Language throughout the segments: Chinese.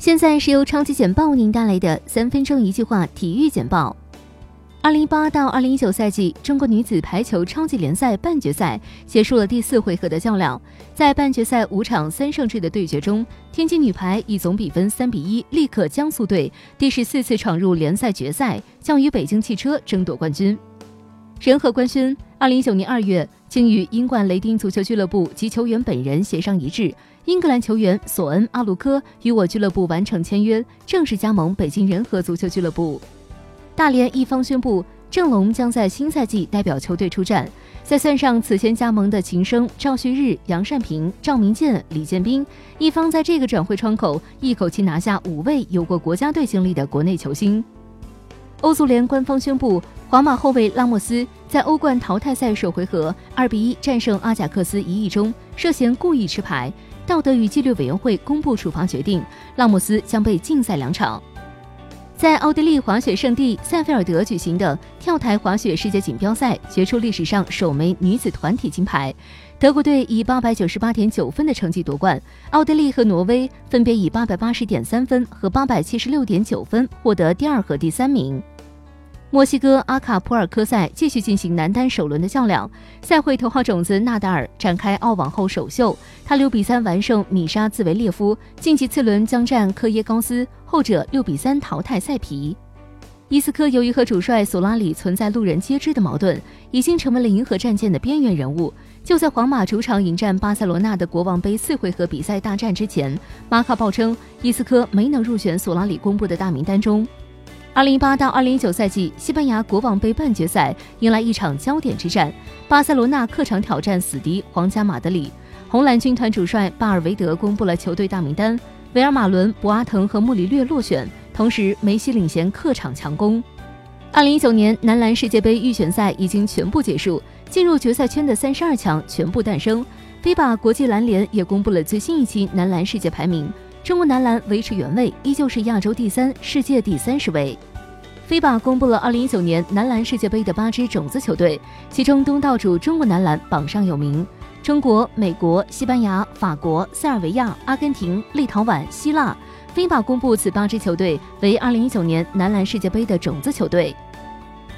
现在是由超级简报为您带来的三分钟一句话体育简报。二零一八到二零一九赛季中国女子排球超级联赛半决赛结束了第四回合的较量，在半决赛五场三胜制的对决中，天津女排以总比分三比一力克江苏队，第十四次闯入联赛决赛，将与北京汽车争夺冠军。仁和官宣，二零一九年二月，经与英冠雷丁足球俱乐部及球员本人协商一致。英格兰球员索恩·阿鲁科与我俱乐部完成签约，正式加盟北京仁和足球俱乐部。大连一方宣布，郑龙将在新赛季代表球队出战。再算上此前加盟的秦升、赵旭日、杨善平、赵明剑、李建斌，一方在这个转会窗口一口气拿下五位有过国家队经历的国内球星。欧足联官方宣布，皇马后卫拉莫斯在欧冠淘汰赛首回合二比一战胜阿贾克斯一役中涉嫌故意吃牌。道德与纪律委员会公布处罚决定，拉莫斯将被禁赛两场。在奥地利滑雪圣地塞菲尔德举行的跳台滑雪世界锦标赛，决出历史上首枚女子团体金牌。德国队以八百九十八点九分的成绩夺冠，奥地利和挪威分别以八百八十点三分和八百七十六点九分获得第二和第三名。墨西哥阿卡普尔科赛继续进行男单首轮的较量，赛会头号种子纳达尔展开澳网后首秀，他六比三完胜米沙兹维列夫，晋级次轮将战科耶高斯，后者六比三淘汰赛皮。伊斯科由于和主帅索拉里存在路人皆知的矛盾，已经成为了银河战舰的边缘人物。就在皇马主场迎战巴塞罗那的国王杯四回合比赛大战之前，马卡报称伊斯科没能入选索拉里公布的大名单中。二零一八到二零一九赛季西班牙国王杯半决赛迎来一场焦点之战，巴塞罗那客场挑战死敌皇家马德里。红蓝军团主帅巴尔维德公布了球队大名单，维尔马伦、博阿滕和穆里略落选，同时梅西领衔客场强攻。二零一九年男篮世界杯预选赛已经全部结束，进入决赛圈的三十二强全部诞生。FIBA 国际篮联也公布了最新一期男篮世界排名。中国男篮维持原位，依旧是亚洲第三、世界第三十位。FIBA 公布了2019年男篮世界杯的八支种子球队，其中东道主中国男篮榜上有名。中国、美国、西班牙、法国、塞尔维亚、阿根廷、立陶宛、希腊。FIBA 公布此八支球队为2019年男篮世界杯的种子球队。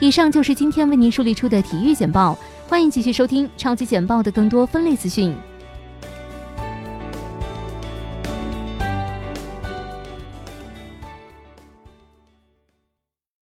以上就是今天为您梳理出的体育简报，欢迎继续收听超级简报的更多分类资讯。